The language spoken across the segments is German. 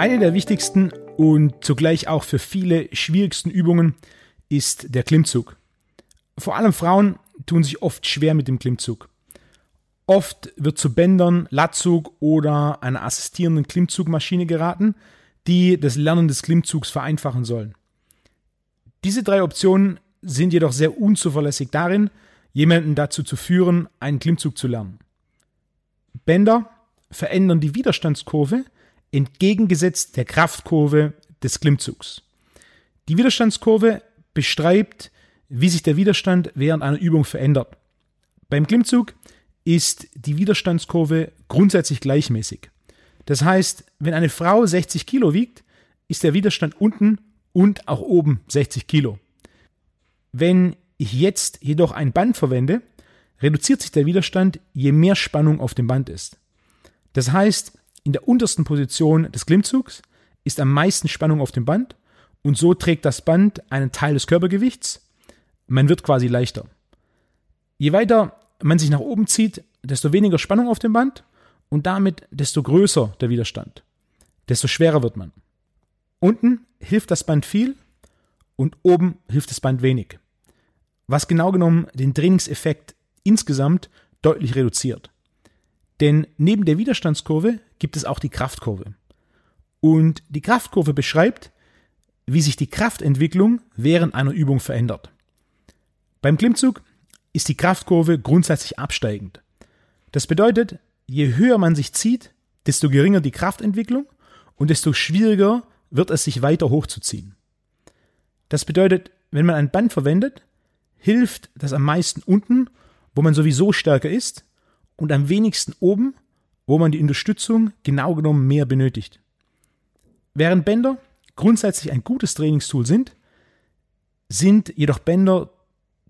Eine der wichtigsten und zugleich auch für viele schwierigsten Übungen ist der Klimmzug. Vor allem Frauen tun sich oft schwer mit dem Klimmzug. Oft wird zu Bändern, Latzug oder einer assistierenden Klimmzugmaschine geraten, die das Lernen des Klimmzugs vereinfachen sollen. Diese drei Optionen sind jedoch sehr unzuverlässig darin, jemanden dazu zu führen, einen Klimmzug zu lernen. Bänder verändern die Widerstandskurve entgegengesetzt der Kraftkurve des Klimmzugs. Die Widerstandskurve beschreibt, wie sich der Widerstand während einer Übung verändert. Beim Klimmzug ist die Widerstandskurve grundsätzlich gleichmäßig. Das heißt, wenn eine Frau 60 Kilo wiegt, ist der Widerstand unten und auch oben 60 Kilo. Wenn ich jetzt jedoch ein Band verwende, reduziert sich der Widerstand, je mehr Spannung auf dem Band ist. Das heißt, in der untersten Position des Klimmzugs ist am meisten Spannung auf dem Band und so trägt das Band einen Teil des Körpergewichts. Man wird quasi leichter. Je weiter man sich nach oben zieht, desto weniger Spannung auf dem Band und damit desto größer der Widerstand. Desto schwerer wird man. Unten hilft das Band viel und oben hilft das Band wenig. Was genau genommen den Trainingseffekt insgesamt deutlich reduziert. Denn neben der Widerstandskurve gibt es auch die Kraftkurve. Und die Kraftkurve beschreibt, wie sich die Kraftentwicklung während einer Übung verändert. Beim Klimmzug ist die Kraftkurve grundsätzlich absteigend. Das bedeutet, je höher man sich zieht, desto geringer die Kraftentwicklung und desto schwieriger wird es sich weiter hochzuziehen. Das bedeutet, wenn man ein Band verwendet, hilft das am meisten unten, wo man sowieso stärker ist, und am wenigsten oben, wo man die Unterstützung genau genommen mehr benötigt. Während Bänder grundsätzlich ein gutes Trainingstool sind, sind jedoch Bänder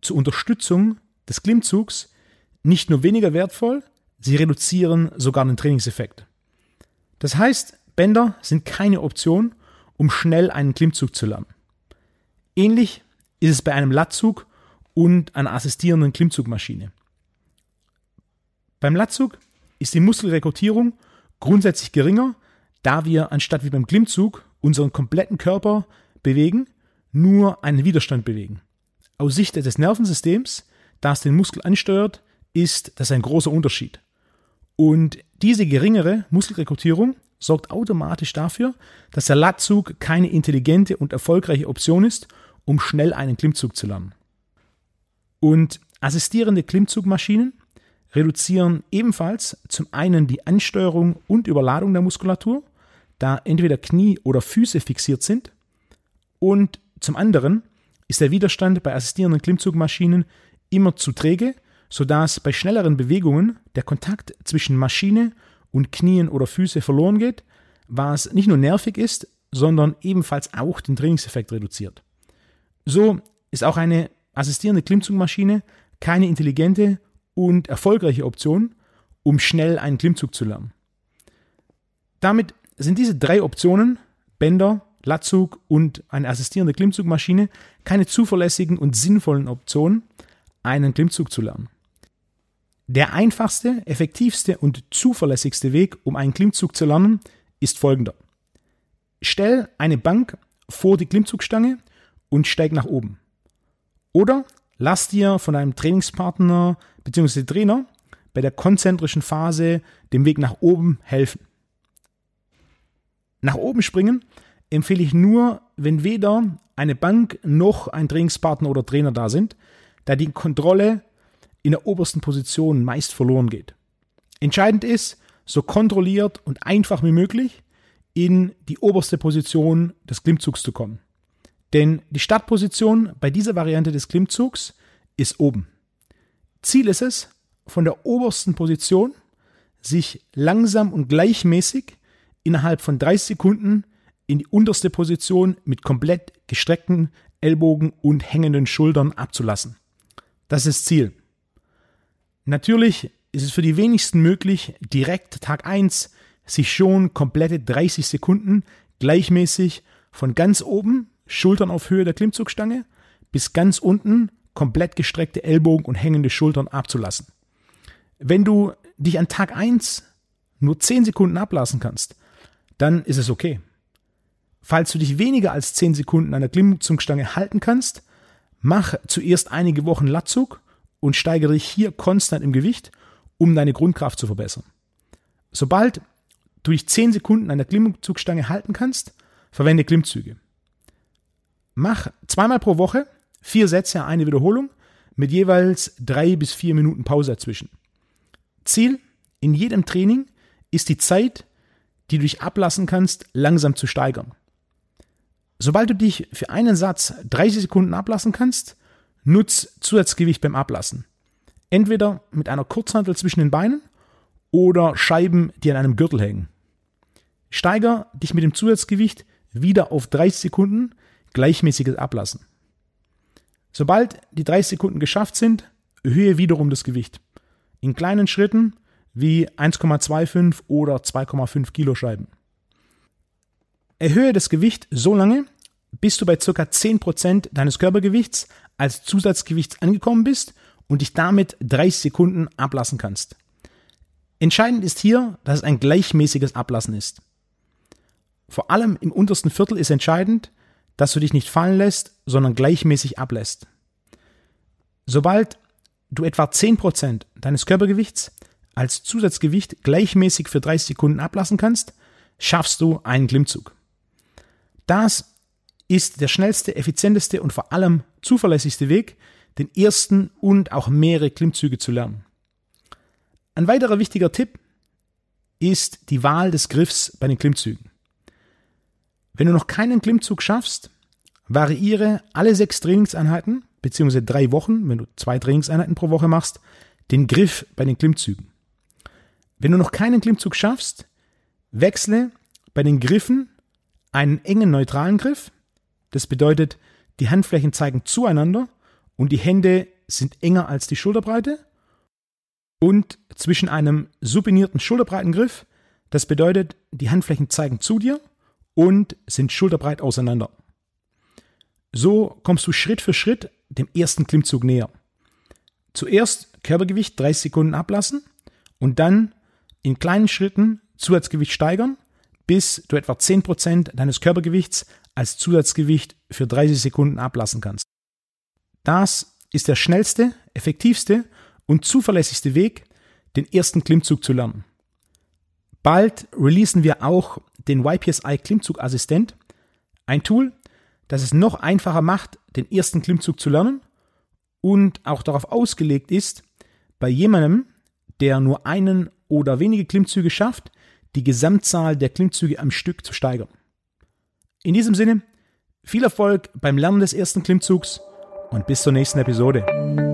zur Unterstützung des Klimmzugs nicht nur weniger wertvoll, sie reduzieren sogar den Trainingseffekt. Das heißt, Bänder sind keine Option, um schnell einen Klimmzug zu lernen. Ähnlich ist es bei einem Latzug und einer assistierenden Klimmzugmaschine. Beim Latzug ist die Muskelrekrutierung grundsätzlich geringer, da wir anstatt wie beim Klimmzug unseren kompletten Körper bewegen, nur einen Widerstand bewegen. Aus Sicht des Nervensystems, das den Muskel ansteuert, ist das ein großer Unterschied. Und diese geringere Muskelrekrutierung sorgt automatisch dafür, dass der Latzug keine intelligente und erfolgreiche Option ist, um schnell einen Klimmzug zu lernen. Und assistierende Klimmzugmaschinen reduzieren ebenfalls zum einen die Ansteuerung und Überladung der Muskulatur, da entweder Knie oder Füße fixiert sind, und zum anderen ist der Widerstand bei assistierenden Klimmzugmaschinen immer zu träge, sodass bei schnelleren Bewegungen der Kontakt zwischen Maschine und Knien oder Füße verloren geht, was nicht nur nervig ist, sondern ebenfalls auch den Trainingseffekt reduziert. So ist auch eine assistierende Klimmzugmaschine keine intelligente und erfolgreiche Option, um schnell einen Klimmzug zu lernen. Damit sind diese drei Optionen, Bänder, Latzug und eine assistierende Klimmzugmaschine, keine zuverlässigen und sinnvollen Optionen, einen Klimmzug zu lernen. Der einfachste, effektivste und zuverlässigste Weg, um einen Klimmzug zu lernen, ist folgender. Stell eine Bank vor die Klimmzugstange und steig nach oben. Oder lass dir von deinem Trainingspartner bzw. Trainer bei der konzentrischen Phase dem Weg nach oben helfen. Nach oben springen empfehle ich nur, wenn weder eine Bank noch ein Trainingspartner oder Trainer da sind, da die Kontrolle in der obersten Position meist verloren geht. Entscheidend ist, so kontrolliert und einfach wie möglich in die oberste Position des Klimmzugs zu kommen. Denn die Startposition bei dieser Variante des Klimmzugs ist oben. Ziel ist es, von der obersten Position sich langsam und gleichmäßig innerhalb von 30 Sekunden in die unterste Position mit komplett gestreckten Ellbogen und hängenden Schultern abzulassen. Das ist Ziel. Natürlich ist es für die wenigsten möglich, direkt Tag 1 sich schon komplette 30 Sekunden gleichmäßig von ganz oben, Schultern auf Höhe der Klimmzugstange, bis ganz unten komplett gestreckte Ellbogen und hängende Schultern abzulassen. Wenn du dich an Tag 1 nur 10 Sekunden ablassen kannst, dann ist es okay. Falls du dich weniger als 10 Sekunden an der Klimmzugstange halten kannst, mach zuerst einige Wochen Latzug und steigere dich hier konstant im Gewicht, um deine Grundkraft zu verbessern. Sobald du dich 10 Sekunden an der Klimmzugstange halten kannst, verwende Klimmzüge. Mach zweimal pro Woche vier Sätze, eine Wiederholung mit jeweils drei bis vier Minuten Pause dazwischen. Ziel in jedem Training ist die Zeit, die du dich ablassen kannst, langsam zu steigern. Sobald du dich für einen Satz 30 Sekunden ablassen kannst, nutz Zusatzgewicht beim Ablassen. Entweder mit einer Kurzhantel zwischen den Beinen oder Scheiben, die an einem Gürtel hängen. Steiger dich mit dem Zusatzgewicht wieder auf 30 Sekunden gleichmäßiges Ablassen. Sobald die 30 Sekunden geschafft sind, erhöhe wiederum das Gewicht. In kleinen Schritten wie 1,25 oder 2,5 Kilo Scheiben. Erhöhe das Gewicht so lange, bis du bei ca. 10% deines Körpergewichts als Zusatzgewicht angekommen bist und dich damit 30 Sekunden ablassen kannst. Entscheidend ist hier, dass es ein gleichmäßiges Ablassen ist. Vor allem im untersten Viertel ist entscheidend, dass du dich nicht fallen lässt, sondern gleichmäßig ablässt. Sobald du etwa 10% deines Körpergewichts als Zusatzgewicht gleichmäßig für 30 Sekunden ablassen kannst, schaffst du einen Klimmzug. Das ist der schnellste, effizienteste und vor allem zuverlässigste Weg, den ersten und auch mehrere Klimmzüge zu lernen. Ein weiterer wichtiger Tipp ist die Wahl des Griffs bei den Klimmzügen. Wenn du noch keinen Klimmzug schaffst, variiere alle sechs Trainingseinheiten, beziehungsweise drei Wochen, wenn du zwei Trainingseinheiten pro Woche machst, den Griff bei den Klimmzügen. Wenn du noch keinen Klimmzug schaffst, wechsle bei den Griffen einen engen neutralen Griff. Das bedeutet, die Handflächen zeigen zueinander und die Hände sind enger als die Schulterbreite. Und zwischen einem supinierten Schulterbreitengriff, das bedeutet, die Handflächen zeigen zu dir und sind schulterbreit auseinander. So kommst du Schritt für Schritt dem ersten Klimmzug näher. Zuerst Körpergewicht 30 Sekunden ablassen und dann in kleinen Schritten Zusatzgewicht steigern, bis du etwa 10% deines Körpergewichts als Zusatzgewicht für 30 Sekunden ablassen kannst. Das ist der schnellste, effektivste und zuverlässigste Weg, den ersten Klimmzug zu lernen. Bald releasen wir auch den YPSI Klimmzugassistent, ein Tool, das es noch einfacher macht, den ersten Klimmzug zu lernen und auch darauf ausgelegt ist, bei jemandem, der nur einen oder wenige Klimmzüge schafft, die Gesamtzahl der Klimmzüge am Stück zu steigern. In diesem Sinne, viel Erfolg beim Lernen des ersten Klimmzugs und bis zur nächsten Episode.